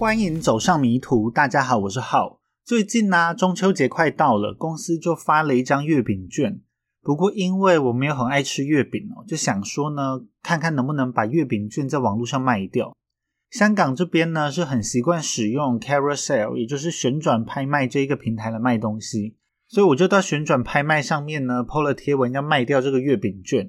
欢迎走上迷途。大家好，我是浩。最近呢，中秋节快到了，公司就发了一张月饼券。不过因为我没有很爱吃月饼哦，就想说呢，看看能不能把月饼券在网络上卖掉。香港这边呢是很习惯使用 Carousel，也就是旋转拍卖这一个平台来卖东西，所以我就到旋转拍卖上面呢 PO 了贴文要卖掉这个月饼券。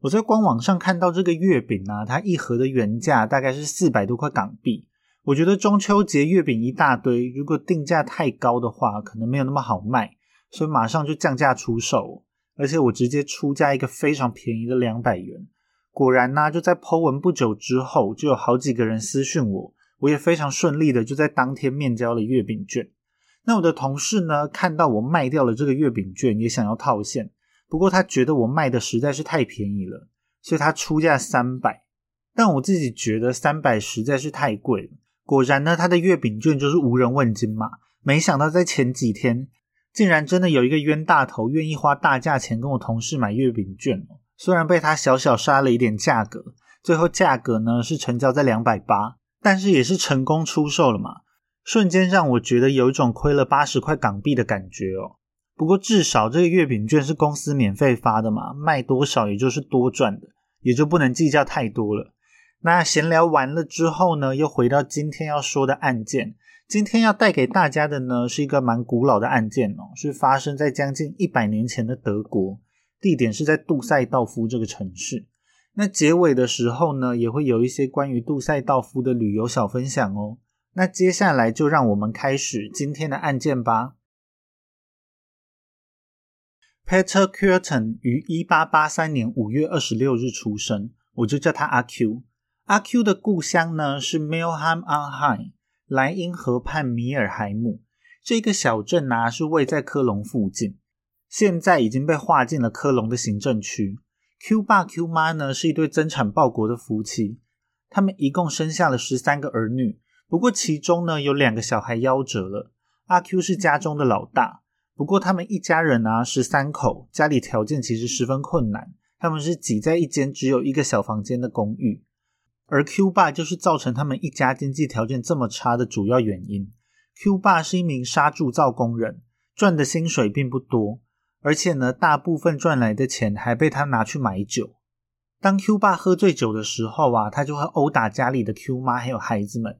我在官网上看到这个月饼啊，它一盒的原价大概是四百多块港币。我觉得中秋节月饼一大堆，如果定价太高的话，可能没有那么好卖，所以马上就降价出售。而且我直接出价一个非常便宜的两百元。果然呢，就在 Po 文不久之后，就有好几个人私讯我，我也非常顺利的就在当天面交了月饼券。那我的同事呢，看到我卖掉了这个月饼券，也想要套现。不过他觉得我卖的实在是太便宜了，所以他出价三百。但我自己觉得三百实在是太贵了。果然呢，他的月饼券就是无人问津嘛。没想到在前几天，竟然真的有一个冤大头愿意花大价钱跟我同事买月饼券。虽然被他小小杀了一点价格，最后价格呢是成交在两百八，但是也是成功出售了嘛。瞬间让我觉得有一种亏了八十块港币的感觉哦。不过至少这个月饼券是公司免费发的嘛，卖多少也就是多赚的，也就不能计较太多了。那闲聊完了之后呢，又回到今天要说的案件。今天要带给大家的呢，是一个蛮古老的案件哦，是发生在将近一百年前的德国，地点是在杜塞道夫这个城市。那结尾的时候呢，也会有一些关于杜塞道夫的旅游小分享哦。那接下来就让我们开始今天的案件吧。Peter Curtin 于一八八三年五月二十六日出生，我就叫他阿 Q。阿 Q 的故乡呢是 Milham on High，莱茵河畔米尔海姆这个小镇呢是位在科隆附近，现在已经被划进了科隆的行政区。Q 爸 Q 妈呢是一对增产报国的夫妻，他们一共生下了十三个儿女，不过其中呢有两个小孩夭折了。阿 Q 是家中的老大。不过他们一家人啊，十三口，家里条件其实十分困难。他们是挤在一间只有一个小房间的公寓，而 Q 爸就是造成他们一家经济条件这么差的主要原因。Q 爸是一名砂铸造工人，赚的薪水并不多，而且呢，大部分赚来的钱还被他拿去买酒。当 Q 爸喝醉酒的时候啊，他就会殴打家里的 Q 妈还有孩子们，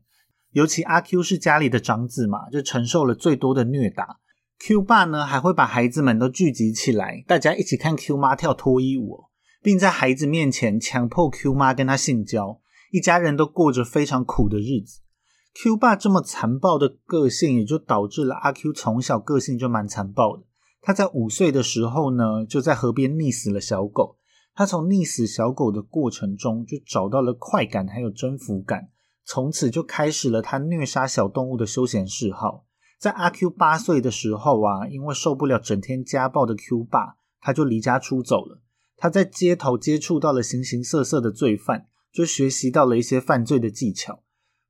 尤其阿 Q 是家里的长子嘛，就承受了最多的虐打。Q 爸呢还会把孩子们都聚集起来，大家一起看 Q 妈跳脱衣舞，并在孩子面前强迫 Q 妈跟他性交，一家人都过着非常苦的日子。Q 爸这么残暴的个性，也就导致了阿 Q 从小个性就蛮残暴的。他在五岁的时候呢，就在河边溺死了小狗。他从溺死小狗的过程中，就找到了快感还有征服感，从此就开始了他虐杀小动物的休闲嗜好。在阿 Q 八岁的时候啊，因为受不了整天家暴的 Q 爸，他就离家出走了。他在街头接触到了形形色色的罪犯，就学习到了一些犯罪的技巧。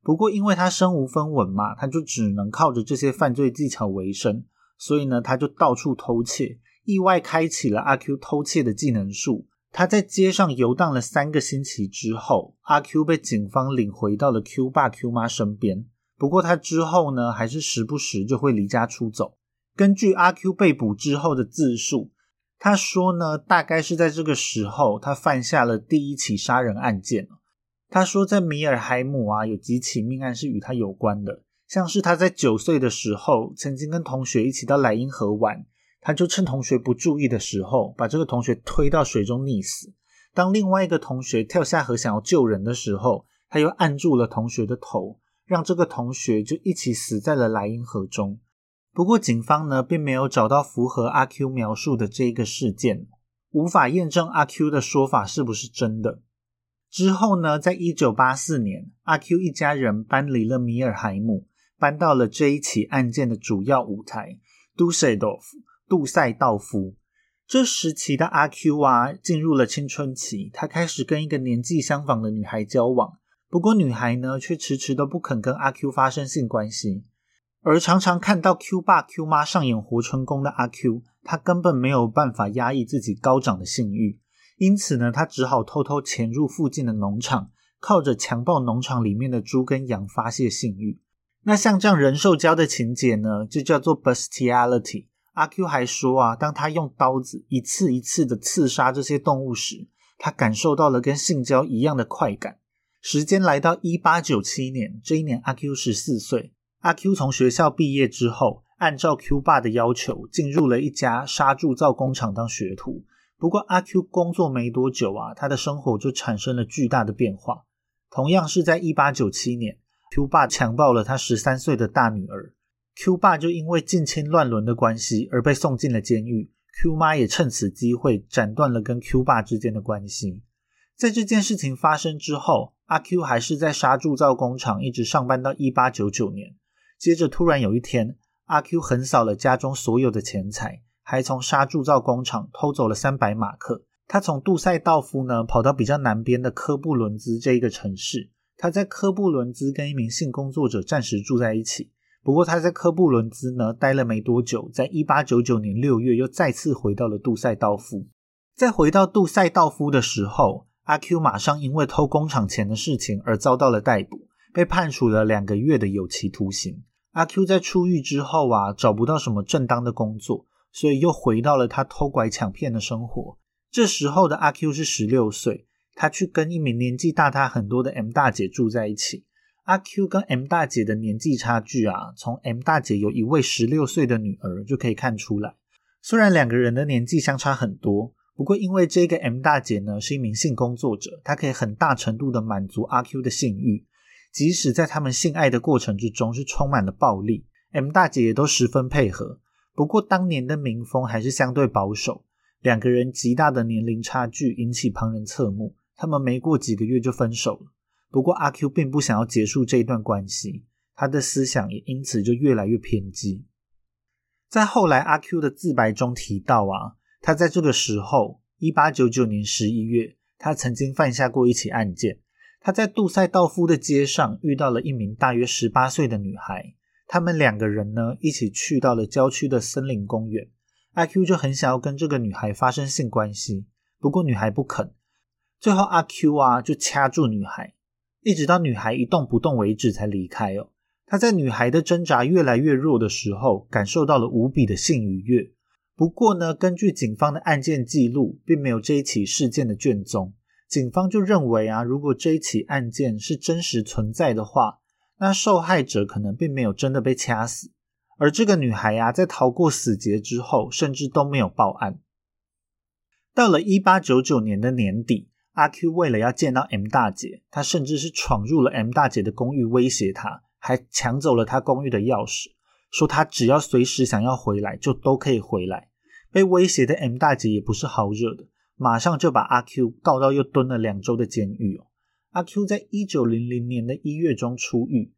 不过，因为他身无分文嘛，他就只能靠着这些犯罪技巧为生。所以呢，他就到处偷窃，意外开启了阿 Q 偷窃的技能树。他在街上游荡了三个星期之后，阿 Q 被警方领回到了 Q 爸 Q 妈身边。不过他之后呢，还是时不时就会离家出走。根据阿 Q 被捕之后的自述，他说呢，大概是在这个时候，他犯下了第一起杀人案件。他说，在米尔海姆啊，有几起命案是与他有关的，像是他在九岁的时候，曾经跟同学一起到莱茵河玩，他就趁同学不注意的时候，把这个同学推到水中溺死。当另外一个同学跳下河想要救人的时候，他又按住了同学的头。让这个同学就一起死在了莱茵河中。不过，警方呢并没有找到符合阿 Q 描述的这一个事件，无法验证阿 Q 的说法是不是真的。之后呢，在一九八四年，阿 Q 一家人搬离了米尔海姆，搬到了这一起案件的主要舞台——杜塞道夫。杜塞道夫这时期的阿 Q 啊，进入了青春期，他开始跟一个年纪相仿的女孩交往。不过，女孩呢却迟迟都不肯跟阿 Q 发生性关系，而常常看到 Q 爸 Q 妈上演活春宫的阿 Q，他根本没有办法压抑自己高涨的性欲，因此呢，他只好偷偷潜入附近的农场，靠着强暴农场里面的猪跟羊发泄性欲。那像这样人兽交的情节呢，就叫做 bestiality。阿 Q 还说啊，当他用刀子一次一次的刺杀这些动物时，他感受到了跟性交一样的快感。时间来到一八九七年，这一年阿 Q 十四岁。阿 Q 从学校毕业之后，按照 Q 爸的要求，进入了一家杀铸造工厂当学徒。不过阿 Q 工作没多久啊，他的生活就产生了巨大的变化。同样是在一八九七年，Q 爸强暴了他十三岁的大女儿，Q 爸就因为近亲乱伦的关系而被送进了监狱。Q 妈也趁此机会斩断了跟 Q 爸之间的关系。在这件事情发生之后，阿 Q 还是在沙铸造工厂一直上班到一八九九年。接着突然有一天，阿 Q 横扫了家中所有的钱财。还从沙铸造工厂偷走了三百马克。他从杜塞道夫呢跑到比较南边的科布伦兹这一个城市。他在科布伦兹跟一名性工作者暂时住在一起。不过他在科布伦兹呢待了没多久，在一八九九年六月又再次回到了杜塞道夫。在回到杜塞道夫的时候，阿 Q 马上因为偷工厂钱的事情而遭到了逮捕，被判处了两个月的有期徒刑。阿 Q 在出狱之后啊，找不到什么正当的工作。所以又回到了他偷拐抢骗的生活。这时候的阿 Q 是十六岁，他去跟一名年纪大他很多的 M 大姐住在一起。阿 Q 跟 M 大姐的年纪差距啊，从 M 大姐有一位十六岁的女儿就可以看出来。虽然两个人的年纪相差很多，不过因为这个 M 大姐呢是一名性工作者，她可以很大程度的满足阿 Q 的性欲，即使在他们性爱的过程之中是充满了暴力，M 大姐也都十分配合。不过当年的民风还是相对保守，两个人极大的年龄差距引起旁人侧目，他们没过几个月就分手了。不过阿 Q 并不想要结束这一段关系，他的思想也因此就越来越偏激。在后来阿 Q 的自白中提到啊，他在这个时候，一八九九年十一月，他曾经犯下过一起案件，他在杜塞道夫的街上遇到了一名大约十八岁的女孩。他们两个人呢，一起去到了郊区的森林公园。阿 Q 就很想要跟这个女孩发生性关系，不过女孩不肯。最后阿 Q 啊，就掐住女孩，一直到女孩一动不动为止才离开哦。他在女孩的挣扎越来越弱的时候，感受到了无比的性愉悦。不过呢，根据警方的案件记录，并没有这一起事件的卷宗。警方就认为啊，如果这一起案件是真实存在的话，那受害者可能并没有真的被掐死，而这个女孩呀，在逃过死劫之后，甚至都没有报案。到了一八九九年的年底，阿 Q 为了要见到 M 大姐，他甚至是闯入了 M 大姐的公寓，威胁她，还抢走了她公寓的钥匙，说他只要随时想要回来，就都可以回来。被威胁的 M 大姐也不是好惹的，马上就把阿 Q 告到又蹲了两周的监狱哦。阿 Q 在一九零零年的一月中出狱，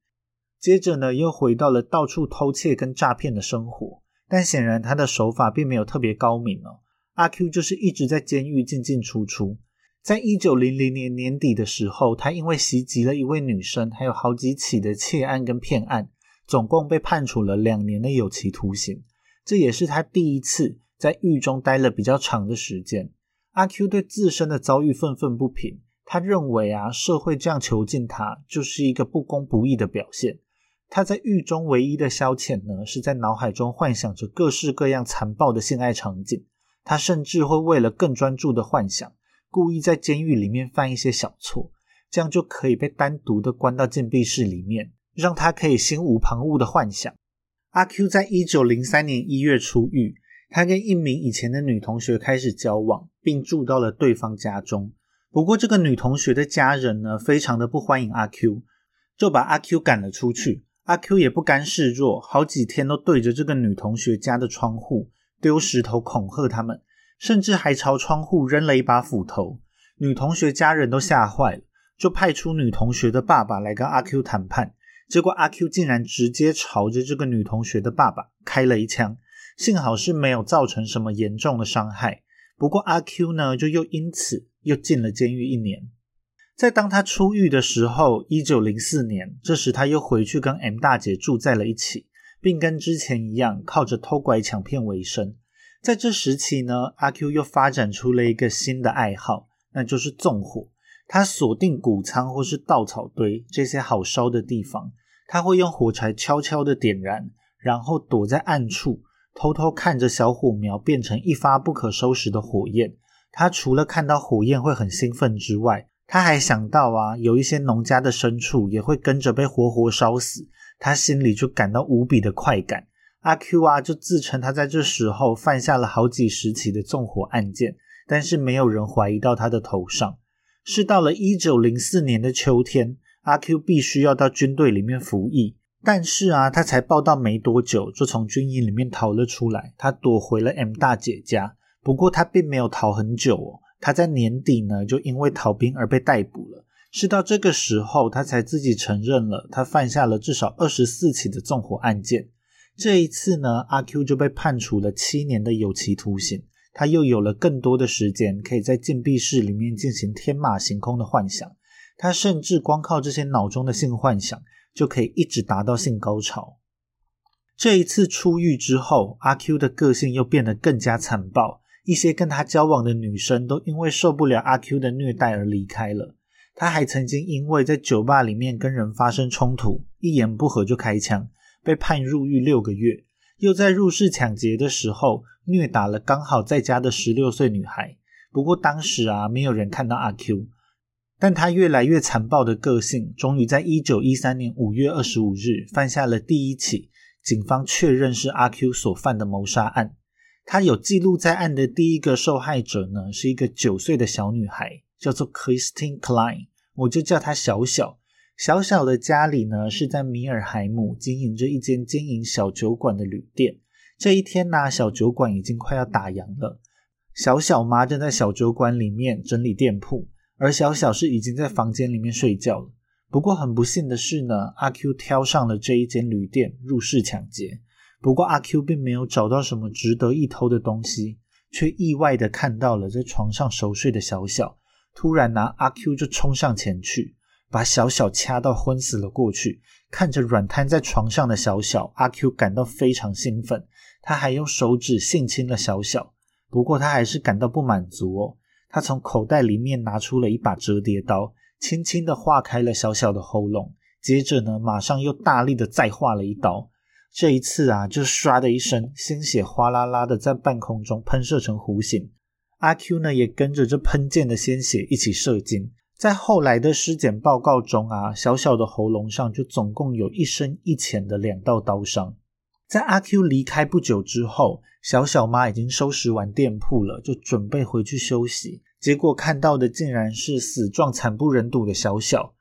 接着呢又回到了到处偷窃跟诈骗的生活，但显然他的手法并没有特别高明哦。阿 Q 就是一直在监狱进进出出。在一九零零年年底的时候，他因为袭击了一位女生，还有好几起的窃案跟骗案，总共被判处了两年的有期徒刑。这也是他第一次在狱中待了比较长的时间。阿 Q 对自身的遭遇愤愤不平。他认为啊，社会这样囚禁他，就是一个不公不义的表现。他在狱中唯一的消遣呢，是在脑海中幻想着各式各样残暴的性爱场景。他甚至会为了更专注的幻想，故意在监狱里面犯一些小错，这样就可以被单独的关到禁闭室里面，让他可以心无旁骛的幻想。阿 Q 在一九零三年一月出狱，他跟一名以前的女同学开始交往，并住到了对方家中。不过，这个女同学的家人呢，非常的不欢迎阿 Q，就把阿 Q 赶了出去。阿 Q 也不甘示弱，好几天都对着这个女同学家的窗户丢石头恐吓他们，甚至还朝窗户扔了一把斧头。女同学家人都吓坏了，就派出女同学的爸爸来跟阿 Q 谈判。结果阿 Q 竟然直接朝着这个女同学的爸爸开了一枪，幸好是没有造成什么严重的伤害。不过阿 Q 呢，就又因此。又进了监狱一年，在当他出狱的时候，一九零四年，这时他又回去跟 M 大姐住在了一起，并跟之前一样靠着偷拐抢骗为生。在这时期呢，阿 Q 又发展出了一个新的爱好，那就是纵火。他锁定谷仓或是稻草堆这些好烧的地方，他会用火柴悄悄的点燃，然后躲在暗处，偷偷看着小火苗变成一发不可收拾的火焰。他除了看到火焰会很兴奋之外，他还想到啊，有一些农家的牲畜也会跟着被活活烧死，他心里就感到无比的快感。阿 Q 啊，就自称他在这时候犯下了好几十起的纵火案件，但是没有人怀疑到他的头上。是到了一九零四年的秋天，阿 Q 必须要到军队里面服役，但是啊，他才报到没多久，就从军营里面逃了出来，他躲回了 M 大姐家。不过他并没有逃很久哦，他在年底呢就因为逃兵而被逮捕了。是到这个时候，他才自己承认了他犯下了至少二十四起的纵火案件。这一次呢，阿 Q 就被判处了七年的有期徒刑。他又有了更多的时间，可以在禁闭室里面进行天马行空的幻想。他甚至光靠这些脑中的性幻想，就可以一直达到性高潮。这一次出狱之后，阿 Q 的个性又变得更加残暴。一些跟他交往的女生都因为受不了阿 Q 的虐待而离开了。他还曾经因为在酒吧里面跟人发生冲突，一言不合就开枪。被判入狱六个月，又在入室抢劫的时候虐打了刚好在家的十六岁女孩。不过当时啊，没有人看到阿 Q，但他越来越残暴的个性，终于在一九一三年五月二十五日犯下了第一起警方确认是阿 Q 所犯的谋杀案。他有记录在案的第一个受害者呢，是一个九岁的小女孩，叫做 Christine Klein，我就叫她小小。小小的家里呢，是在米尔海姆经营着一间经营小酒馆的旅店。这一天呢，小酒馆已经快要打烊了。小小妈正在小酒馆里面整理店铺，而小小是已经在房间里面睡觉了。不过很不幸的是呢，阿 Q 挑上了这一间旅店入室抢劫。不过阿 Q 并没有找到什么值得一偷的东西，却意外的看到了在床上熟睡的小小，突然拿阿 Q 就冲上前去。把小小掐到昏死了过去，看着软瘫在床上的小小，阿 Q 感到非常兴奋。他还用手指性侵了小小，不过他还是感到不满足哦。他从口袋里面拿出了一把折叠刀，轻轻的划开了小小的喉咙，接着呢，马上又大力的再划了一刀。这一次啊，就唰的一声，鲜血哗啦啦的在半空中喷射成弧形。阿 Q 呢，也跟着这喷溅的鲜血一起射精。在后来的尸检报告中啊，小小的喉咙上就总共有一深一浅的两道刀伤。在阿 Q 离开不久之后，小小妈已经收拾完店铺了，就准备回去休息。结果看到的竟然是死状惨不忍睹的小小。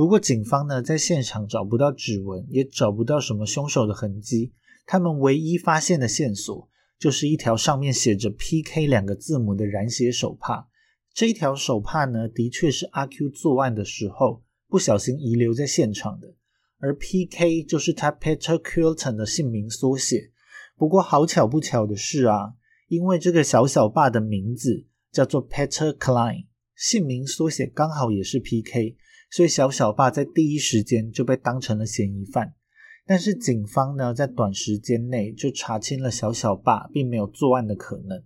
不过警方呢，在现场找不到指纹，也找不到什么凶手的痕迹。他们唯一发现的线索，就是一条上面写着 “P.K.” 两个字母的染血手帕。这一条手帕呢，的确是阿 Q 作案的时候不小心遗留在现场的，而 P.K. 就是他 Peter q u i l t o n 的姓名缩写。不过好巧不巧的是啊，因为这个小小爸的名字叫做 Peter Klein，姓名缩写刚好也是 P.K.，所以小小爸在第一时间就被当成了嫌疑犯。但是警方呢，在短时间内就查清了小小爸并没有作案的可能。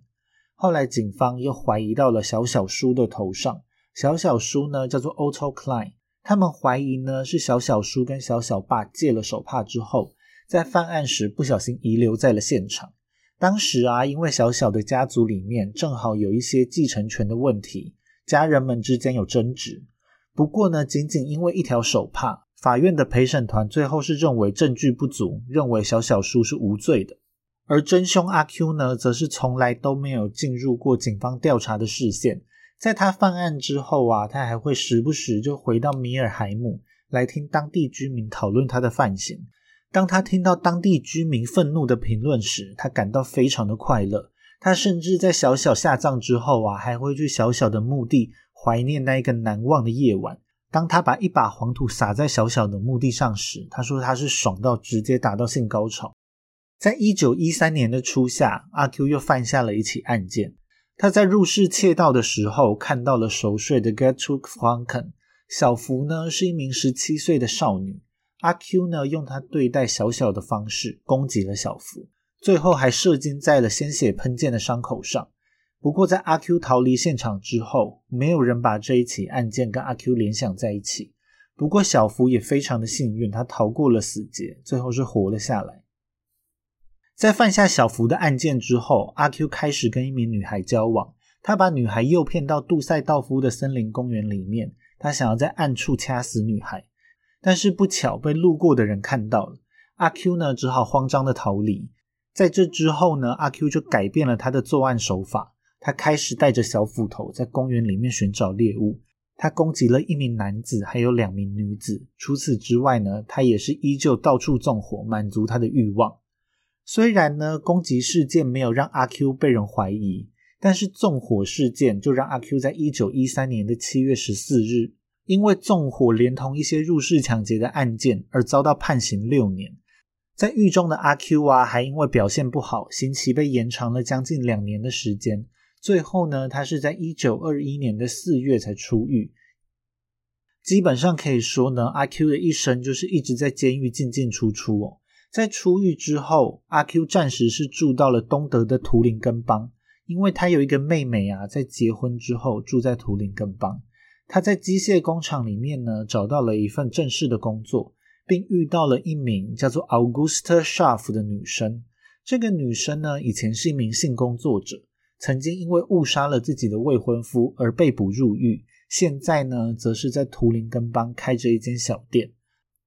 后来，警方又怀疑到了小小叔的头上。小小叔呢，叫做 Otto Klein。他们怀疑呢，是小小叔跟小小爸借了手帕之后，在犯案时不小心遗留在了现场。当时啊，因为小小的家族里面正好有一些继承权的问题，家人们之间有争执。不过呢，仅仅因为一条手帕，法院的陪审团最后是认为证据不足，认为小小叔是无罪的。而真凶阿 Q 呢，则是从来都没有进入过警方调查的视线。在他犯案之后啊，他还会时不时就回到米尔海姆来听当地居民讨论他的犯行。当他听到当地居民愤怒的评论时，他感到非常的快乐。他甚至在小小下葬之后啊，还会去小小的墓地怀念那一个难忘的夜晚。当他把一把黄土撒在小小的墓地上时，他说他是爽到直接达到性高潮。在一九一三年的初夏，阿 Q 又犯下了一起案件。他在入室窃盗的时候，看到了熟睡的 Gertrude Franken。小福呢是一名十七岁的少女。阿 Q 呢用他对待小小的方式攻击了小福，最后还射精在了鲜血喷溅的伤口上。不过，在阿 Q 逃离现场之后，没有人把这一起案件跟阿 Q 联想在一起。不过小福也非常的幸运，他逃过了死劫，最后是活了下来。在犯下小福的案件之后，阿 Q 开始跟一名女孩交往。他把女孩诱骗到杜塞道夫的森林公园里面，他想要在暗处掐死女孩，但是不巧被路过的人看到了。阿 Q 呢，只好慌张的逃离。在这之后呢，阿 Q 就改变了他的作案手法，他开始带着小斧头在公园里面寻找猎物。他攻击了一名男子，还有两名女子。除此之外呢，他也是依旧到处纵火，满足他的欲望。虽然呢，攻击事件没有让阿 Q 被人怀疑，但是纵火事件就让阿 Q 在一九一三年的七月十四日，因为纵火连同一些入室抢劫的案件而遭到判刑六年。在狱中的阿 Q 啊，还因为表现不好，刑期被延长了将近两年的时间。最后呢，他是在一九二一年的四月才出狱。基本上可以说呢，阿 Q 的一生就是一直在监狱进进出出哦。在出狱之后，阿 Q 暂时是住到了东德的图林根邦，因为他有一个妹妹啊，在结婚之后住在图林根邦。他在机械工厂里面呢，找到了一份正式的工作，并遇到了一名叫做 Augusta Schaff 的女生。这个女生呢，以前是一名性工作者。曾经因为误杀了自己的未婚夫而被捕入狱，现在呢，则是在图林根邦开着一间小店。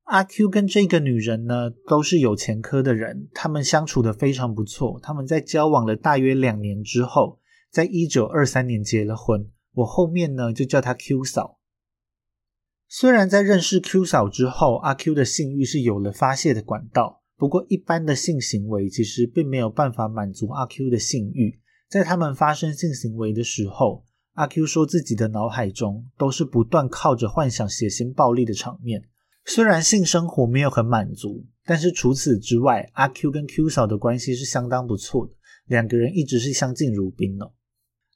阿 Q 跟这个女人呢，都是有前科的人，他们相处的非常不错。他们在交往了大约两年之后，在一九二三年结了婚。我后面呢，就叫她 Q 嫂。虽然在认识 Q 嫂之后，阿 Q 的性欲是有了发泄的管道，不过一般的性行为其实并没有办法满足阿 Q 的性欲。在他们发生性行为的时候，阿 Q 说自己的脑海中都是不断靠着幻想血腥暴力的场面。虽然性生活没有很满足，但是除此之外，阿 Q 跟 Q 嫂的关系是相当不错的，两个人一直是相敬如宾哦。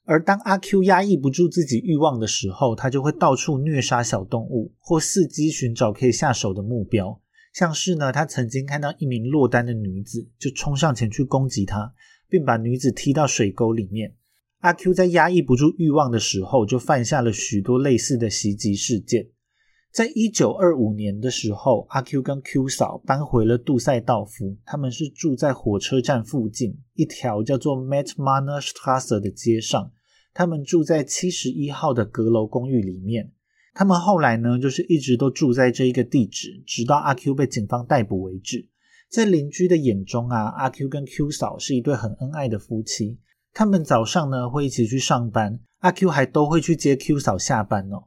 而当阿 Q 压抑不住自己欲望的时候，他就会到处虐杀小动物，或伺机寻找可以下手的目标。像是呢，他曾经看到一名落单的女子，就冲上前去攻击她。并把女子踢到水沟里面。阿 Q 在压抑不住欲望的时候，就犯下了许多类似的袭击事件。在一九二五年的时候，阿 Q 跟 Q 嫂搬回了杜塞道夫，他们是住在火车站附近一条叫做 m e t m a n e r s t r a s s e 的街上。他们住在七十一号的阁楼公寓里面。他们后来呢，就是一直都住在这一个地址，直到阿 Q 被警方逮捕为止。在邻居的眼中啊，阿 Q 跟 Q 嫂是一对很恩爱的夫妻。他们早上呢会一起去上班，阿 Q 还都会去接 Q 嫂下班哦。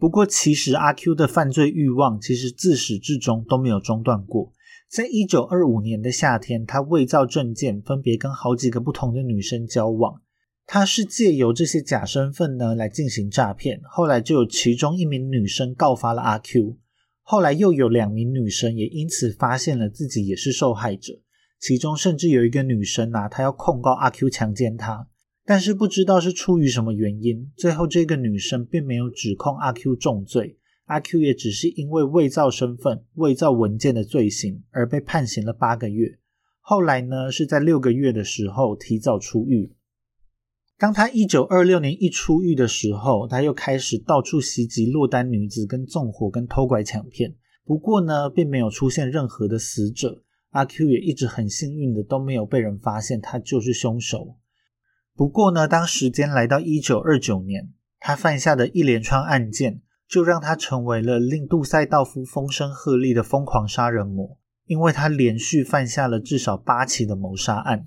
不过，其实阿 Q 的犯罪欲望其实自始至终都没有中断过。在一九二五年的夏天，他伪造证件，分别跟好几个不同的女生交往。他是借由这些假身份呢来进行诈骗。后来就有其中一名女生告发了阿 Q。后来又有两名女生也因此发现了自己也是受害者，其中甚至有一个女生啊，她要控告阿 Q 强奸她，但是不知道是出于什么原因，最后这个女生并没有指控阿 Q 重罪，阿 Q 也只是因为伪造身份、伪造文件的罪行而被判刑了八个月，后来呢是在六个月的时候提早出狱。当他一九二六年一出狱的时候，他又开始到处袭击落单女子，跟纵火、跟偷拐抢骗。不过呢，并没有出现任何的死者。阿 Q 也一直很幸运的都没有被人发现他就是凶手。不过呢，当时间来到一九二九年，他犯下的一连串案件，就让他成为了令杜塞道夫风声鹤唳的疯狂杀人魔，因为他连续犯下了至少八起的谋杀案。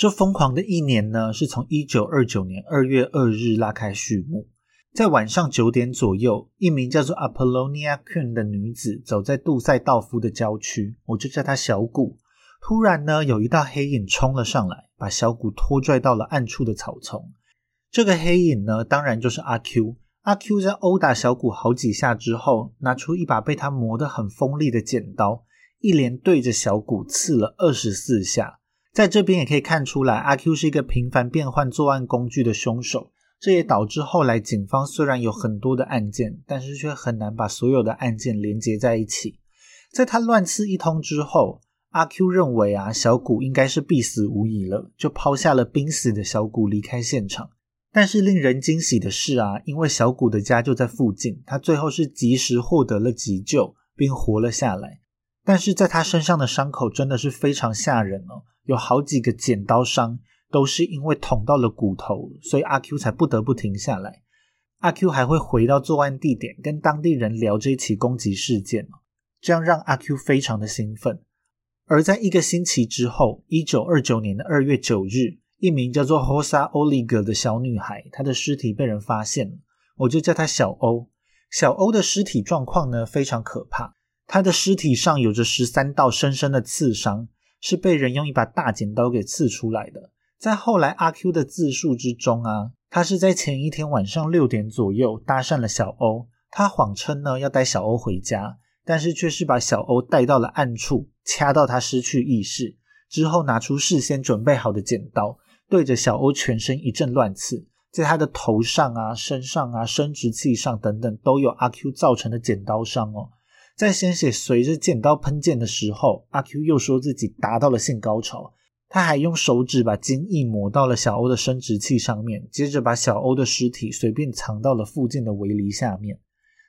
这疯狂的一年呢，是从一九二九年二月二日拉开序幕。在晚上九点左右，一名叫做 Apollonia Queen 的女子走在杜塞道夫的郊区，我就叫她小谷。突然呢，有一道黑影冲了上来，把小谷拖拽到了暗处的草丛。这个黑影呢，当然就是阿 Q。阿 Q 在殴打小谷好几下之后，拿出一把被他磨得很锋利的剪刀，一连对着小谷刺了二十四下。在这边也可以看出来，阿 Q 是一个频繁变换作案工具的凶手，这也导致后来警方虽然有很多的案件，但是却很难把所有的案件连接在一起。在他乱刺一通之后，阿 Q 认为啊，小谷应该是必死无疑了，就抛下了濒死的小谷离开现场。但是令人惊喜的是啊，因为小谷的家就在附近，他最后是及时获得了急救，并活了下来。但是在他身上的伤口真的是非常吓人哦，有好几个剪刀伤，都是因为捅到了骨头，所以阿 Q 才不得不停下来。阿 Q 还会回到作案地点，跟当地人聊这起攻击事件这样让阿 Q 非常的兴奋。而在一个星期之后，一九二九年的二月九日。一名叫做 Hosa Oliga 的小女孩，她的尸体被人发现了，我就叫她小欧。小欧的尸体状况呢非常可怕，他的尸体上有着十三道深深的刺伤，是被人用一把大剪刀给刺出来的。在后来阿 Q 的自述之中啊，他是在前一天晚上六点左右搭讪了小欧，他谎称呢要带小欧回家，但是却是把小欧带到了暗处，掐到他失去意识之后，拿出事先准备好的剪刀。对着小欧全身一阵乱刺，在他的头上啊、身上啊、生殖器上等等都有阿 Q 造成的剪刀伤哦。在鲜血随着剪刀喷溅的时候，阿 Q 又说自己达到了性高潮。他还用手指把精液抹到了小欧的生殖器上面，接着把小欧的尸体随便藏到了附近的围篱下面。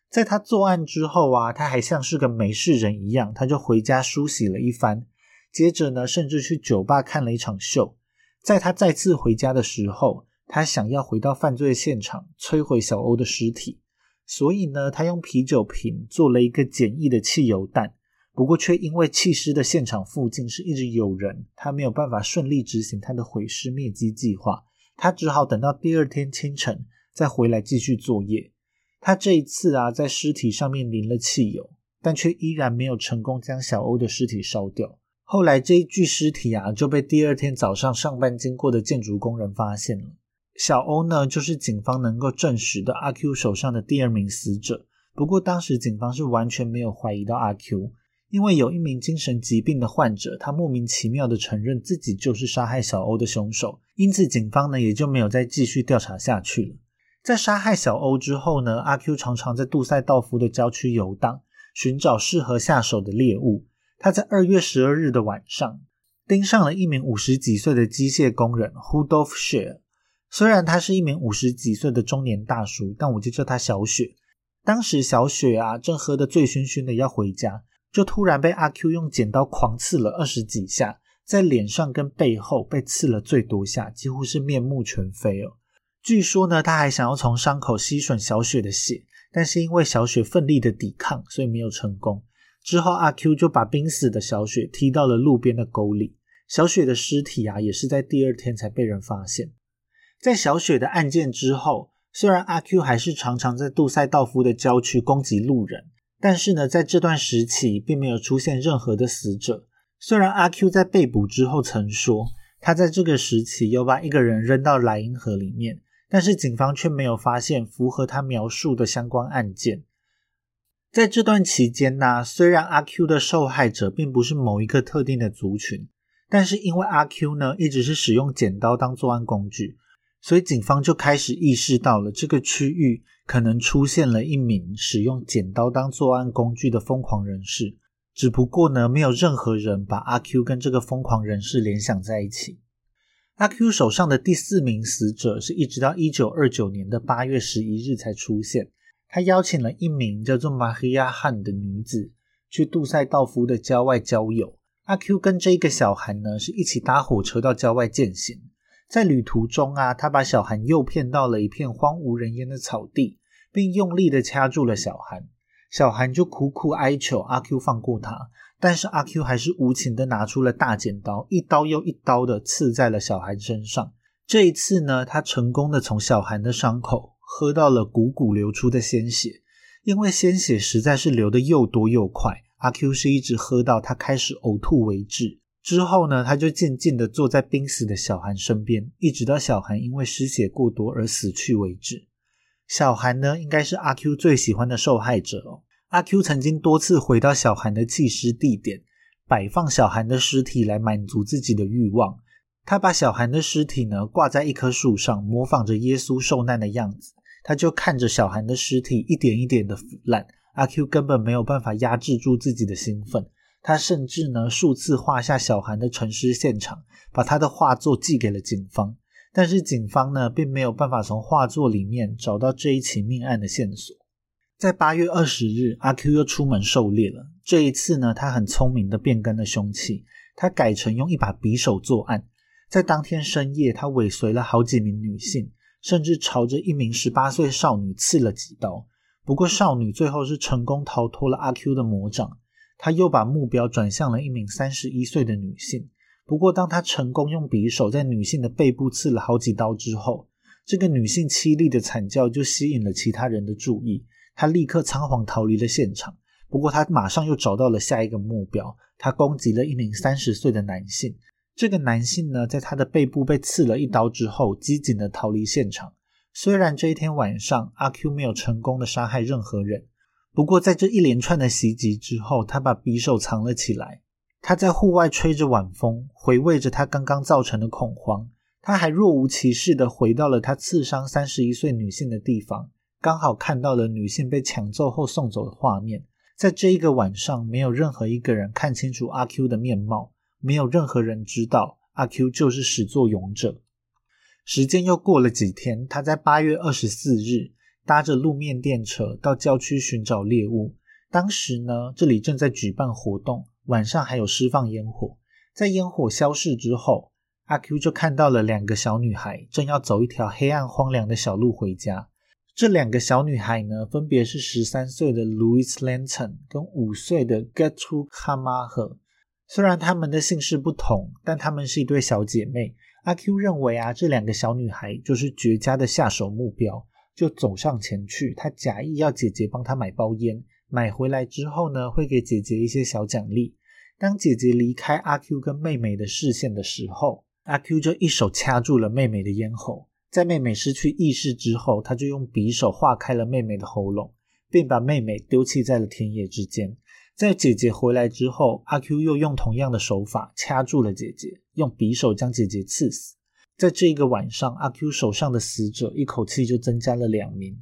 在他作案之后啊，他还像是个没事人一样，他就回家梳洗了一番，接着呢，甚至去酒吧看了一场秀。在他再次回家的时候，他想要回到犯罪现场摧毁小欧的尸体，所以呢，他用啤酒瓶做了一个简易的汽油弹。不过，却因为弃尸的现场附近是一直有人，他没有办法顺利执行他的毁尸灭迹计划。他只好等到第二天清晨再回来继续作业。他这一次啊，在尸体上面淋了汽油，但却依然没有成功将小欧的尸体烧掉。后来这一具尸体啊就被第二天早上上班经过的建筑工人发现了。小欧呢就是警方能够证实的阿 Q 手上的第二名死者。不过当时警方是完全没有怀疑到阿 Q，因为有一名精神疾病的患者，他莫名其妙的承认自己就是杀害小欧的凶手，因此警方呢也就没有再继续调查下去了。在杀害小欧之后呢，阿 Q 常常在杜塞道夫的郊区游荡，寻找适合下手的猎物。他在二月十二日的晚上盯上了一名五十几岁的机械工人 Hudolf Scher。虽然他是一名五十几岁的中年大叔，但我就叫他小雪。当时小雪啊正喝得醉醺醺的要回家，就突然被阿 Q 用剪刀狂刺了二十几下，在脸上跟背后被刺了最多下，几乎是面目全非哦。据说呢，他还想要从伤口吸吮小雪的血，但是因为小雪奋力的抵抗，所以没有成功。之后，阿 Q 就把濒死的小雪踢到了路边的沟里。小雪的尸体啊，也是在第二天才被人发现。在小雪的案件之后，虽然阿 Q 还是常常在杜塞道夫的郊区攻击路人，但是呢，在这段时期并没有出现任何的死者。虽然阿 Q 在被捕之后曾说，他在这个时期有把一个人扔到莱茵河里面，但是警方却没有发现符合他描述的相关案件。在这段期间呢，虽然阿 Q 的受害者并不是某一个特定的族群，但是因为阿 Q 呢一直是使用剪刀当作案工具，所以警方就开始意识到了这个区域可能出现了一名使用剪刀当作案工具的疯狂人士。只不过呢，没有任何人把阿 Q 跟这个疯狂人士联想在一起。阿 Q 手上的第四名死者是一直到一九二九年的八月十一日才出现。他邀请了一名叫做玛黑亚汉的女子去杜塞道夫的郊外郊游。阿 Q 跟这个小孩呢是一起搭火车到郊外践行。在旅途中啊，他把小韩诱骗到了一片荒无人烟的草地，并用力的掐住了小韩。小韩就苦苦哀求阿 Q 放过他，但是阿 Q 还是无情的拿出了大剪刀，一刀又一刀的刺在了小韩身上。这一次呢，他成功的从小韩的伤口。喝到了汩汩流出的鲜血，因为鲜血实在是流的又多又快，阿 Q 是一直喝到他开始呕吐为止。之后呢，他就静静的坐在濒死的小韩身边，一直到小韩因为失血过多而死去为止。小韩呢，应该是阿 Q 最喜欢的受害者哦。阿 Q 曾经多次回到小韩的弃尸地点，摆放小韩的尸体来满足自己的欲望。他把小韩的尸体呢挂在一棵树上，模仿着耶稣受难的样子。他就看着小韩的尸体一点一点的腐烂，阿 Q 根本没有办法压制住自己的兴奋。他甚至呢数次画下小韩的沉尸现场，把他的画作寄给了警方。但是警方呢，并没有办法从画作里面找到这一起命案的线索。在八月二十日，阿 Q 又出门狩猎了。这一次呢，他很聪明的变更了凶器，他改成用一把匕首作案。在当天深夜，他尾随了好几名女性，甚至朝着一名十八岁少女刺了几刀。不过，少女最后是成功逃脱了阿 Q 的魔掌。他又把目标转向了一名三十一岁的女性。不过，当他成功用匕首在女性的背部刺了好几刀之后，这个女性凄厉的惨叫就吸引了其他人的注意。他立刻仓皇逃离了现场。不过，他马上又找到了下一个目标。他攻击了一名三十岁的男性。这个男性呢，在他的背部被刺了一刀之后，机警的逃离现场。虽然这一天晚上，阿 Q 没有成功的杀害任何人，不过在这一连串的袭击之后，他把匕首藏了起来。他在户外吹着晚风，回味着他刚刚造成的恐慌。他还若无其事的回到了他刺伤三十一岁女性的地方，刚好看到了女性被抢揍后送走的画面。在这一个晚上，没有任何一个人看清楚阿 Q 的面貌，没有任何人知道阿 Q 就是始作俑者。时间又过了几天，他在八月二十四日搭着路面电车到郊区寻找猎物。当时呢，这里正在举办活动。晚上还有释放烟火，在烟火消逝之后，阿 Q 就看到了两个小女孩正要走一条黑暗荒凉的小路回家。这两个小女孩呢，分别是十三岁的 Louis Lanton 跟五岁的 Gertrude Hamaher。虽然她们的姓氏不同，但她们是一对小姐妹。阿 Q 认为啊，这两个小女孩就是绝佳的下手目标，就走上前去。他假意要姐姐帮他买包烟。买回来之后呢，会给姐姐一些小奖励。当姐姐离开阿 Q 跟妹妹的视线的时候，阿 Q 就一手掐住了妹妹的咽喉。在妹妹失去意识之后，他就用匕首划开了妹妹的喉咙，并把妹妹丢弃在了田野之间。在姐姐回来之后，阿 Q 又用同样的手法掐住了姐姐，用匕首将姐姐刺死。在这一个晚上，阿 Q 手上的死者一口气就增加了两名。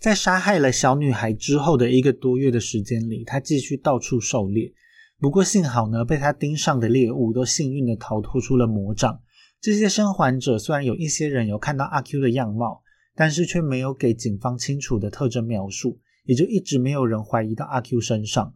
在杀害了小女孩之后的一个多月的时间里，他继续到处狩猎。不过幸好呢，被他盯上的猎物都幸运的逃脱出了魔掌。这些生还者虽然有一些人有看到阿 Q 的样貌，但是却没有给警方清楚的特征描述，也就一直没有人怀疑到阿 Q 身上。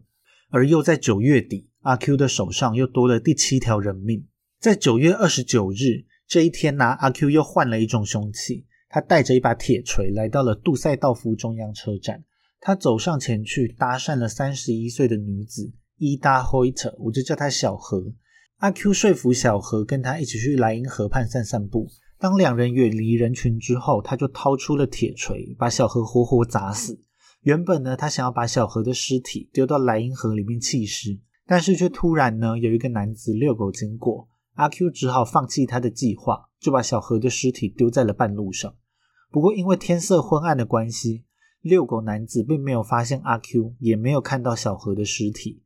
而又在九月底，阿 Q 的手上又多了第七条人命。在九月二十九日这一天呢，阿 Q 又换了一种凶器。他带着一把铁锤来到了杜塞道夫中央车站。他走上前去搭讪了三十一岁的女子伊达·霍伊特，我就叫她小何。阿 Q 说服小何跟他一起去莱茵河畔散散步。当两人远离人群之后，他就掏出了铁锤，把小何活活砸死。原本呢，他想要把小何的尸体丢到莱茵河里面弃尸，但是却突然呢，有一个男子遛狗经过，阿 Q 只好放弃他的计划。就把小何的尸体丢在了半路上。不过因为天色昏暗的关系，遛狗男子并没有发现阿 Q，也没有看到小何的尸体。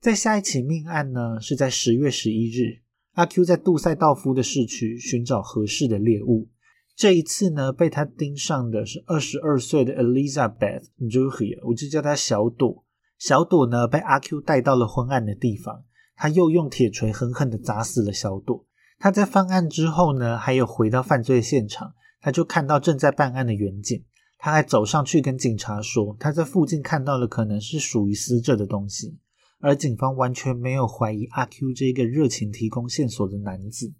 在下一起命案呢，是在十月十一日，阿 Q 在杜塞道夫的市区寻找合适的猎物。这一次呢，被他盯上的是二十二岁的 Elizabeth j u h i a 我就叫他小朵。小朵呢，被阿 Q 带到了昏暗的地方，他又用铁锤狠狠地砸死了小朵。他在犯案之后呢，还有回到犯罪现场，他就看到正在办案的远景，他还走上去跟警察说，他在附近看到了可能是属于死者的东西，而警方完全没有怀疑阿 Q 这个热情提供线索的男子。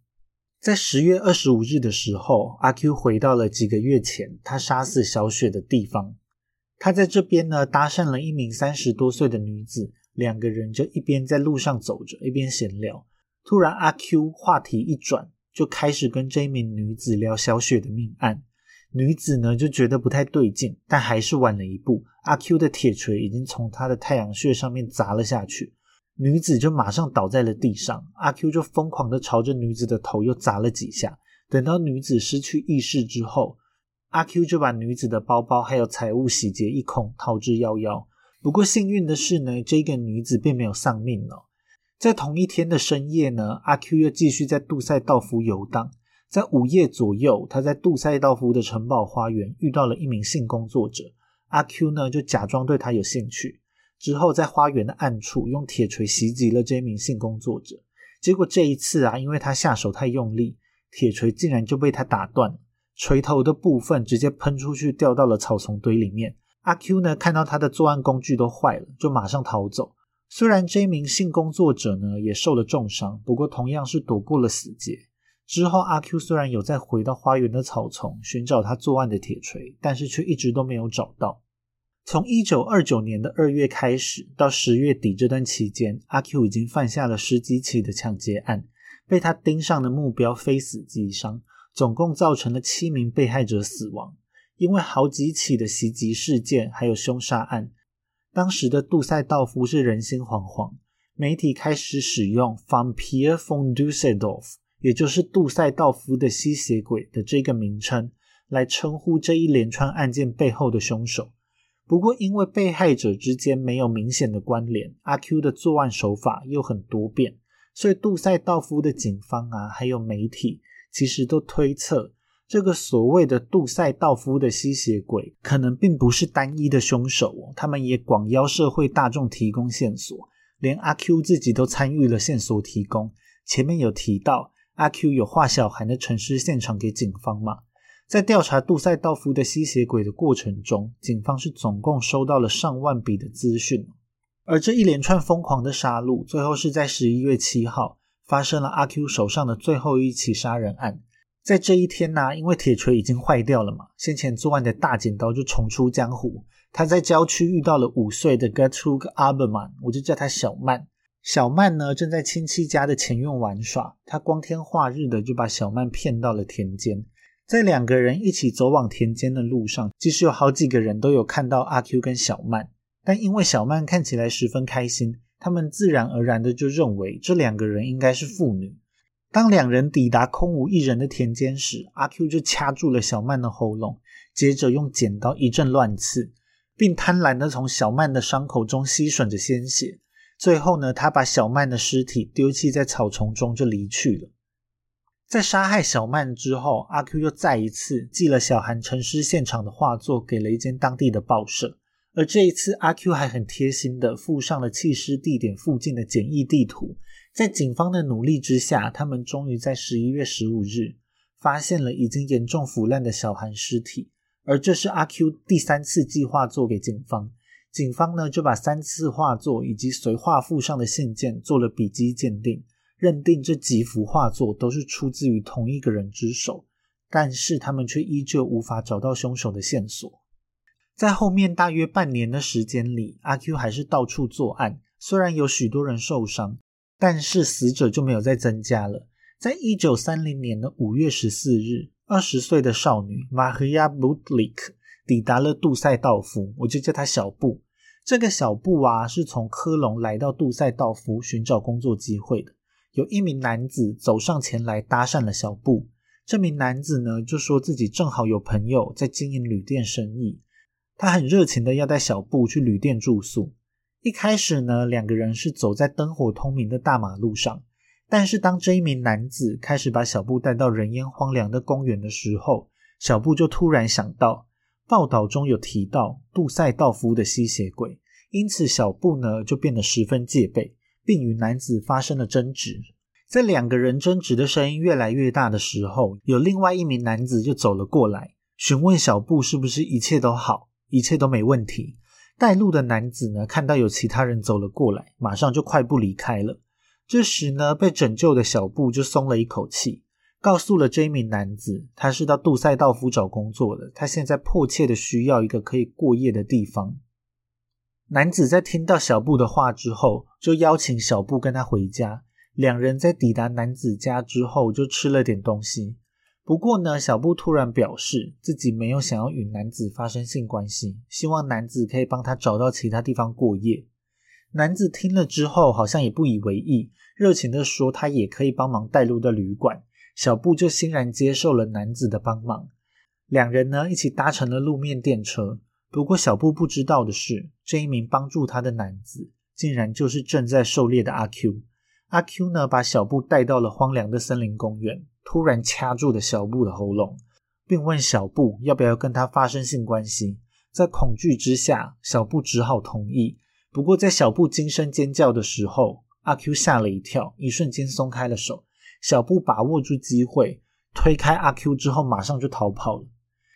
在十月二十五日的时候，阿 Q 回到了几个月前他杀死小雪的地方，他在这边呢搭讪了一名三十多岁的女子，两个人就一边在路上走着，一边闲聊。突然，阿 Q 话题一转，就开始跟这名女子聊小雪的命案。女子呢就觉得不太对劲，但还是晚了一步。阿 Q 的铁锤已经从她的太阳穴上面砸了下去，女子就马上倒在了地上。阿 Q 就疯狂的朝着女子的头又砸了几下。等到女子失去意识之后，阿 Q 就把女子的包包还有财物洗劫一空，逃之夭夭。不过幸运的是呢，这个女子并没有丧命哦。在同一天的深夜呢，阿 Q 又继续在杜塞道夫游荡。在午夜左右，他在杜塞道夫的城堡花园遇到了一名性工作者。阿 Q 呢就假装对他有兴趣，之后在花园的暗处用铁锤袭击了这名性工作者。结果这一次啊，因为他下手太用力，铁锤竟然就被他打断，锤头的部分直接喷出去，掉到了草丛堆里面。阿 Q 呢，看到他的作案工具都坏了，就马上逃走。虽然这名性工作者呢也受了重伤，不过同样是躲过了死劫。之后，阿 Q 虽然有再回到花园的草丛寻找他作案的铁锤，但是却一直都没有找到。从一九二九年的二月开始到十月底这段期间，阿 Q 已经犯下了十几起的抢劫案，被他盯上的目标非死即伤，总共造成了七名被害者死亡。因为好几起的袭击事件还有凶杀案，当时的杜塞道夫是人心惶惶，媒体开始使用 “Vampire von Dusseldorf”，也就是杜塞道夫的吸血鬼的这个名称，来称呼这一连串案件背后的凶手。不过，因为被害者之间没有明显的关联，阿 Q 的作案手法又很多变，所以杜塞道夫的警方啊，还有媒体，其实都推测。这个所谓的杜塞道夫的吸血鬼，可能并不是单一的凶手哦。他们也广邀社会大众提供线索，连阿 Q 自己都参与了线索提供。前面有提到，阿 Q 有画小孩的沉尸现场给警方嘛？在调查杜塞道夫的吸血鬼的过程中，警方是总共收到了上万笔的资讯。而这一连串疯狂的杀戮，最后是在十一月七号发生了阿 Q 手上的最后一起杀人案。在这一天呢，因为铁锤已经坏掉了嘛，先前作案的大剪刀就重出江湖。他在郊区遇到了五岁的 Gertrude Aberman，我就叫他小曼。小曼呢，正在亲戚家的前院玩耍，他光天化日的就把小曼骗到了田间。在两个人一起走往田间的路上，其实有好几个人都有看到阿 Q 跟小曼，但因为小曼看起来十分开心，他们自然而然的就认为这两个人应该是父女。当两人抵达空无一人的田间时，阿 Q 就掐住了小曼的喉咙，接着用剪刀一阵乱刺，并贪婪的从小曼的伤口中吸吮着鲜血。最后呢，他把小曼的尸体丢弃在草丛中就离去了。在杀害小曼之后，阿 Q 又再一次寄了小韩沉尸现场的画作给了一间当地的报社，而这一次阿 Q 还很贴心的附上了弃尸地点附近的简易地图。在警方的努力之下，他们终于在十一月十五日发现了已经严重腐烂的小韩尸体。而这是阿 Q 第三次寄画作给警方，警方呢就把三次画作以及随画附上的信件做了笔迹鉴定，认定这几幅画作都是出自于同一个人之手。但是他们却依旧无法找到凶手的线索。在后面大约半年的时间里，阿 Q 还是到处作案，虽然有许多人受伤。但是死者就没有再增加了。在一九三零年的五月十四日，二十岁的少女玛赫亚·布特里克抵达了杜塞道夫，我就叫她小布。这个小布啊，是从科隆来到杜塞道夫寻找工作机会的。有一名男子走上前来搭讪了小布。这名男子呢，就说自己正好有朋友在经营旅店生意，他很热情的要带小布去旅店住宿。一开始呢，两个人是走在灯火通明的大马路上。但是当这一名男子开始把小布带到人烟荒凉的公园的时候，小布就突然想到报道中有提到杜塞道夫的吸血鬼，因此小布呢就变得十分戒备，并与男子发生了争执。在两个人争执的声音越来越大的时候，有另外一名男子就走了过来，询问小布是不是一切都好，一切都没问题。带路的男子呢，看到有其他人走了过来，马上就快步离开了。这时呢，被拯救的小布就松了一口气，告诉了这一名男子，他是到杜塞道夫找工作的，他现在迫切的需要一个可以过夜的地方。男子在听到小布的话之后，就邀请小布跟他回家。两人在抵达男子家之后，就吃了点东西。不过呢，小布突然表示自己没有想要与男子发生性关系，希望男子可以帮他找到其他地方过夜。男子听了之后，好像也不以为意，热情的说他也可以帮忙带路的旅馆。小布就欣然接受了男子的帮忙，两人呢一起搭乘了路面电车。不过小布不知道的是，这一名帮助他的男子，竟然就是正在狩猎的阿 Q。阿 Q 呢，把小布带到了荒凉的森林公园。突然掐住了小布的喉咙，并问小布要不要跟他发生性关系。在恐惧之下，小布只好同意。不过，在小布惊声尖叫的时候，阿 Q 吓了一跳，一瞬间松开了手。小布把握住机会，推开阿 Q 之后，马上就逃跑了。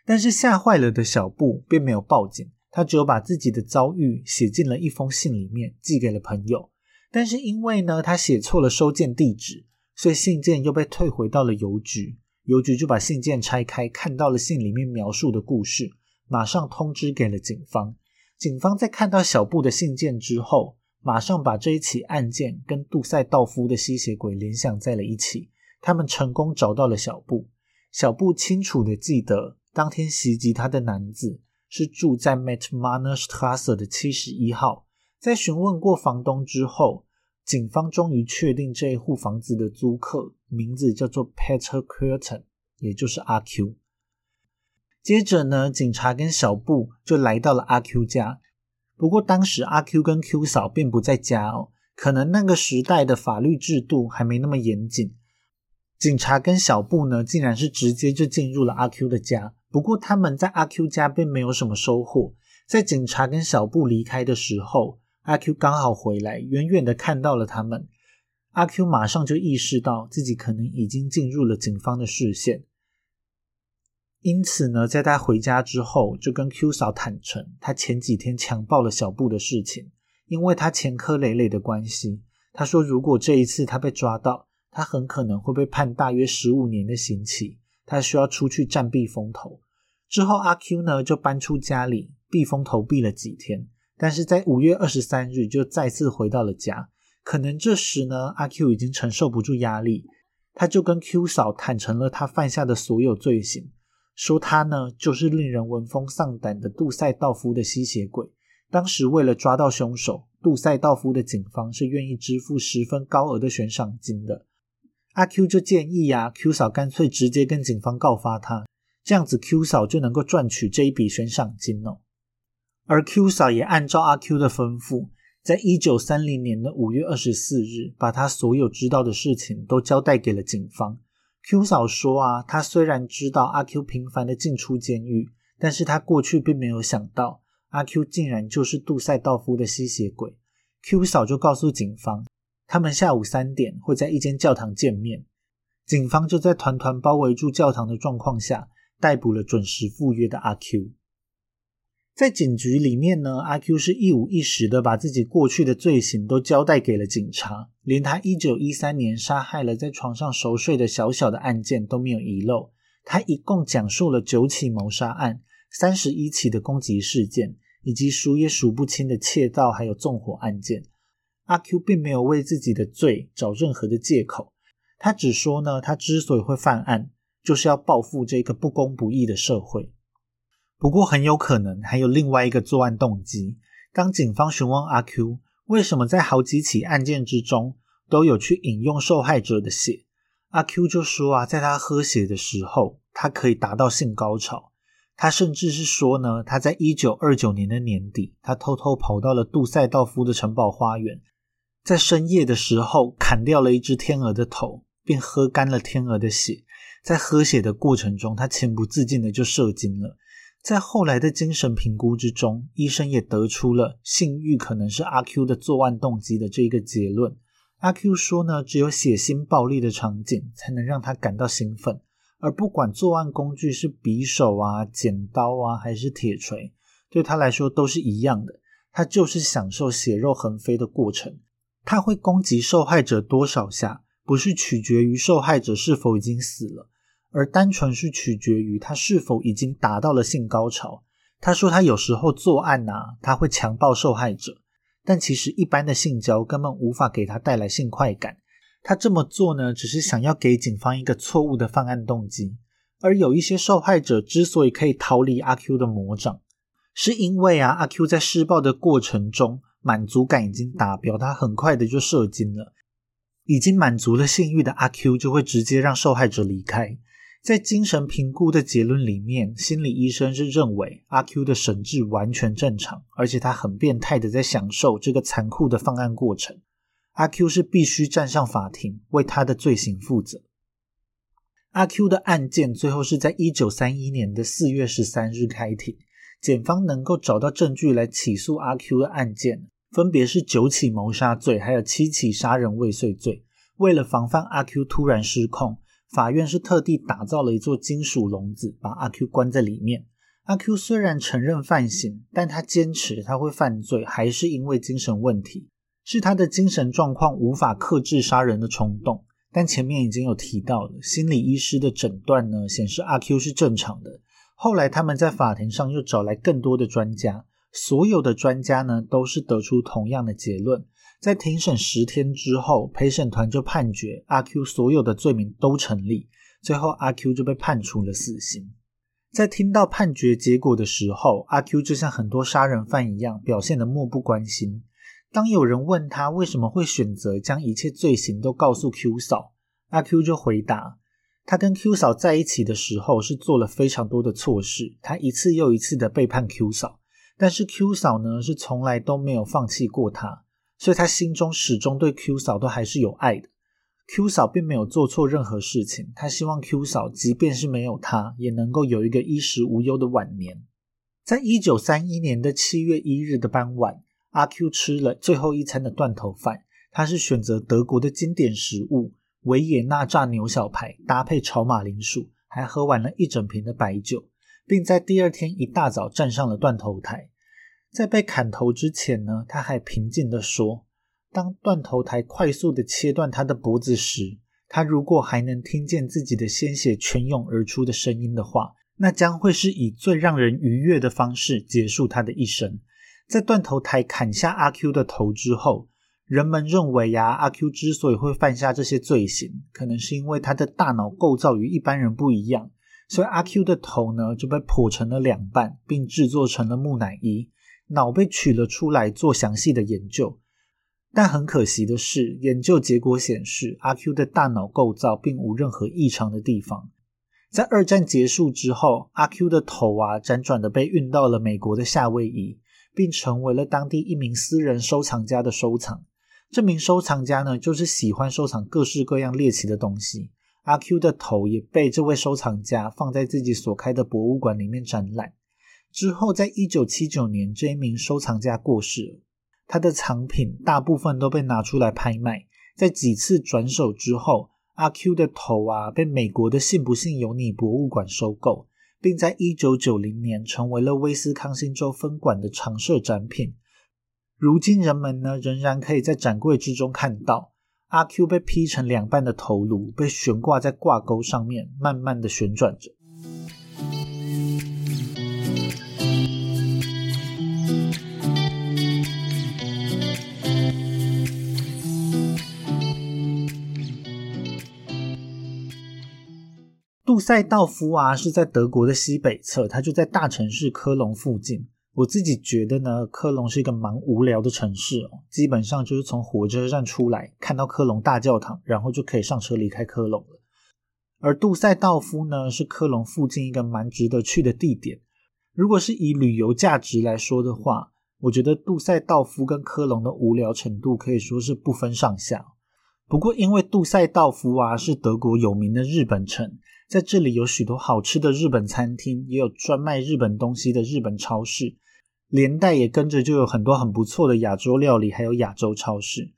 但是吓坏了的小布并没有报警，他只有把自己的遭遇写进了一封信里面，寄给了朋友。但是因为呢，他写错了收件地址，所以信件又被退回到了邮局。邮局就把信件拆开，看到了信里面描述的故事，马上通知给了警方。警方在看到小布的信件之后，马上把这一起案件跟杜塞道夫的吸血鬼联想在了一起。他们成功找到了小布。小布清楚的记得，当天袭击他的男子是住在 Metmanerstrasse 的七十一号。在询问过房东之后，警方终于确定这一户房子的租客名字叫做 Peter Curtin，也就是阿 Q。接着呢，警察跟小布就来到了阿 Q 家。不过当时阿 Q 跟 Q 嫂并不在家哦，可能那个时代的法律制度还没那么严谨。警察跟小布呢，竟然是直接就进入了阿 Q 的家。不过他们在阿 Q 家并没有什么收获。在警察跟小布离开的时候，阿 Q 刚好回来，远远的看到了他们。阿 Q 马上就意识到自己可能已经进入了警方的视线。因此呢，在他回家之后，就跟 Q 嫂坦诚他前几天强暴了小布的事情。因为他前科累累的关系，他说如果这一次他被抓到，他很可能会被判大约十五年的刑期。他需要出去暂避风头。之后，阿 Q 呢就搬出家里避风头避了几天，但是在五月二十三日就再次回到了家。可能这时呢，阿 Q 已经承受不住压力，他就跟 Q 嫂坦诚了他犯下的所有罪行。说他呢，就是令人闻风丧胆的杜塞道夫的吸血鬼。当时为了抓到凶手，杜塞道夫的警方是愿意支付十分高额的悬赏金的。阿 Q 就建议呀，Q 嫂干脆直接跟警方告发他，这样子 Q 嫂就能够赚取这一笔悬赏金哦。而 Q 嫂也按照阿 Q 的吩咐，在一九三零年的五月二十四日，把他所有知道的事情都交代给了警方。Q 嫂说啊，她虽然知道阿 Q 频繁的进出监狱，但是她过去并没有想到阿 Q 竟然就是杜塞道夫的吸血鬼。Q 嫂就告诉警方，他们下午三点会在一间教堂见面。警方就在团团包围住教堂的状况下，逮捕了准时赴约的阿 Q。在警局里面呢，阿 Q 是一五一十的把自己过去的罪行都交代给了警察，连他一九一三年杀害了在床上熟睡的小小的案件都没有遗漏。他一共讲述了九起谋杀案、三十一起的攻击事件，以及数也数不清的窃盗还有纵火案件。阿 Q 并没有为自己的罪找任何的借口，他只说呢，他之所以会犯案，就是要报复这个不公不义的社会。不过很有可能还有另外一个作案动机。当警方询问阿 Q 为什么在好几起案件之中都有去饮用受害者的血，阿 Q 就说啊，在他喝血的时候，他可以达到性高潮。他甚至是说呢，他在一九二九年的年底，他偷偷跑到了杜塞道夫的城堡花园，在深夜的时候砍掉了一只天鹅的头，并喝干了天鹅的血。在喝血的过程中，他情不自禁的就射精了。在后来的精神评估之中，医生也得出了性欲可能是阿 Q 的作案动机的这一个结论。阿 Q 说呢，只有血腥暴力的场景才能让他感到兴奋，而不管作案工具是匕首啊、剪刀啊还是铁锤，对他来说都是一样的。他就是享受血肉横飞的过程。他会攻击受害者多少下，不是取决于受害者是否已经死了。而单纯是取决于他是否已经达到了性高潮。他说他有时候作案呐，他会强暴受害者，但其实一般的性交根本无法给他带来性快感。他这么做呢，只是想要给警方一个错误的犯案动机。而有一些受害者之所以可以逃离阿 Q 的魔掌，是因为啊，阿 Q 在施暴的过程中满足感已经达标，他很快的就射精了。已经满足了性欲的阿 Q 就会直接让受害者离开。在精神评估的结论里面，心理医生是认为阿 Q 的神智完全正常，而且他很变态的在享受这个残酷的犯案过程。阿 Q 是必须站上法庭为他的罪行负责。阿 Q 的案件最后是在一九三一年的四月十三日开庭，检方能够找到证据来起诉阿 Q 的案件，分别是九起谋杀罪，还有七起杀人未遂罪。为了防范阿 Q 突然失控。法院是特地打造了一座金属笼子，把阿 Q 关在里面。阿 Q 虽然承认犯行，但他坚持他会犯罪，还是因为精神问题，是他的精神状况无法克制杀人的冲动。但前面已经有提到了，心理医师的诊断呢，显示阿 Q 是正常的。后来他们在法庭上又找来更多的专家，所有的专家呢，都是得出同样的结论。在庭审十天之后，陪审团就判决阿 Q 所有的罪名都成立，最后阿 Q 就被判处了死刑。在听到判决结果的时候，阿 Q 就像很多杀人犯一样，表现得漠不关心。当有人问他为什么会选择将一切罪行都告诉 Q 嫂，阿 Q 就回答：他跟 Q 嫂在一起的时候是做了非常多的错事，他一次又一次的背叛 Q 嫂，但是 Q 嫂呢是从来都没有放弃过他，所以他心中始终对 Q 嫂都还是有爱的。Q 嫂并没有做错任何事情，他希望 Q 嫂即便是没有他，也能够有一个衣食无忧的晚年。在一九三一年的七月一日的傍晚，阿 Q 吃了最后一餐的断头饭，他是选择德国的经典食物维也纳炸牛小排，搭配炒马铃薯，还喝完了一整瓶的白酒，并在第二天一大早站上了断头台。在被砍头之前呢，他还平静地说。当断头台快速的切断他的脖子时，他如果还能听见自己的鲜血泉涌而出的声音的话，那将会是以最让人愉悦的方式结束他的一生。在断头台砍下阿 Q 的头之后，人们认为呀，阿 Q 之所以会犯下这些罪行，可能是因为他的大脑构造与一般人不一样，所以阿 Q 的头呢就被剖成了两半，并制作成了木乃伊，脑被取了出来做详细的研究。但很可惜的是，研究结果显示，阿 Q 的大脑构造并无任何异常的地方。在二战结束之后，阿 Q 的头啊辗转的被运到了美国的夏威夷，并成为了当地一名私人收藏家的收藏。这名收藏家呢，就是喜欢收藏各式各样猎奇的东西。阿 Q 的头也被这位收藏家放在自己所开的博物馆里面展览。之后，在一九七九年，这一名收藏家过世。他的藏品大部分都被拿出来拍卖，在几次转手之后，阿 Q 的头啊被美国的信不信由你博物馆收购，并在一九九零年成为了威斯康星州分馆的常设展品。如今人们呢仍然可以在展柜之中看到阿 Q 被劈成两半的头颅被悬挂在挂钩上面，慢慢的旋转着。塞道夫啊，是在德国的西北侧，它就在大城市科隆附近。我自己觉得呢，科隆是一个蛮无聊的城市哦，基本上就是从火车站出来，看到科隆大教堂，然后就可以上车离开科隆了。而杜塞道夫呢，是科隆附近一个蛮值得去的地点。如果是以旅游价值来说的话，我觉得杜塞道夫跟科隆的无聊程度可以说是不分上下。不过，因为杜塞道夫啊是德国有名的日本城。在这里有许多好吃的日本餐厅，也有专卖日本东西的日本超市，连带也跟着就有很多很不错的亚洲料理，还有亚洲超市。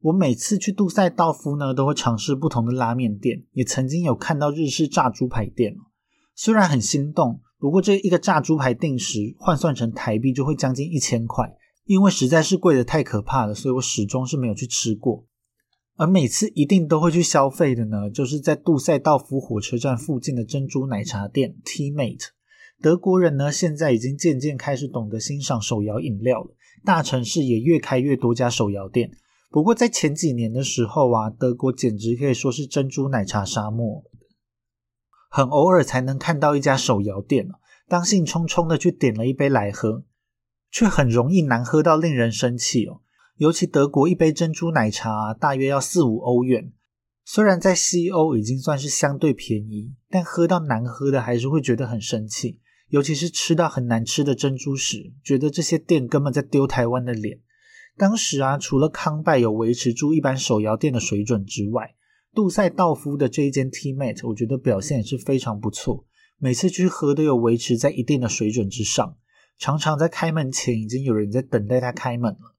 我每次去杜塞道夫呢，都会尝试不同的拉面店，也曾经有看到日式炸猪排店虽然很心动，不过这一个炸猪排定时换算成台币就会将近一千块，因为实在是贵的太可怕了，所以我始终是没有去吃过。而每次一定都会去消费的呢，就是在杜塞道夫火车站附近的珍珠奶茶店 Tea Mate。德国人呢，现在已经渐渐开始懂得欣赏手摇饮料了，大城市也越开越多家手摇店。不过在前几年的时候啊，德国简直可以说是珍珠奶茶沙漠，很偶尔才能看到一家手摇店当兴冲冲的去点了一杯来喝，却很容易难喝到令人生气哦。尤其德国一杯珍珠奶茶大约要四五欧元，虽然在西欧已经算是相对便宜，但喝到难喝的还是会觉得很生气。尤其是吃到很难吃的珍珠时，觉得这些店根本在丢台湾的脸。当时啊，除了康拜有维持住一般手摇店的水准之外，杜塞道夫的这一间 T-Mate 我觉得表现也是非常不错，每次去喝都有维持在一定的水准之上，常常在开门前已经有人在等待他开门了。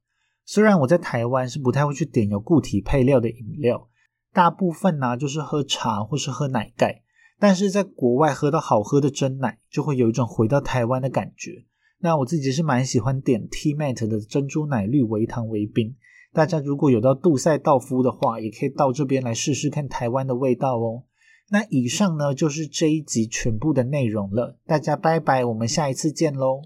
虽然我在台湾是不太会去点有固体配料的饮料，大部分呢就是喝茶或是喝奶盖。但是在国外喝到好喝的真奶，就会有一种回到台湾的感觉。那我自己是蛮喜欢点 T Mate 的珍珠奶绿微糖微冰。大家如果有到杜塞道夫的话，也可以到这边来试试看台湾的味道哦。那以上呢就是这一集全部的内容了，大家拜拜，我们下一次见喽。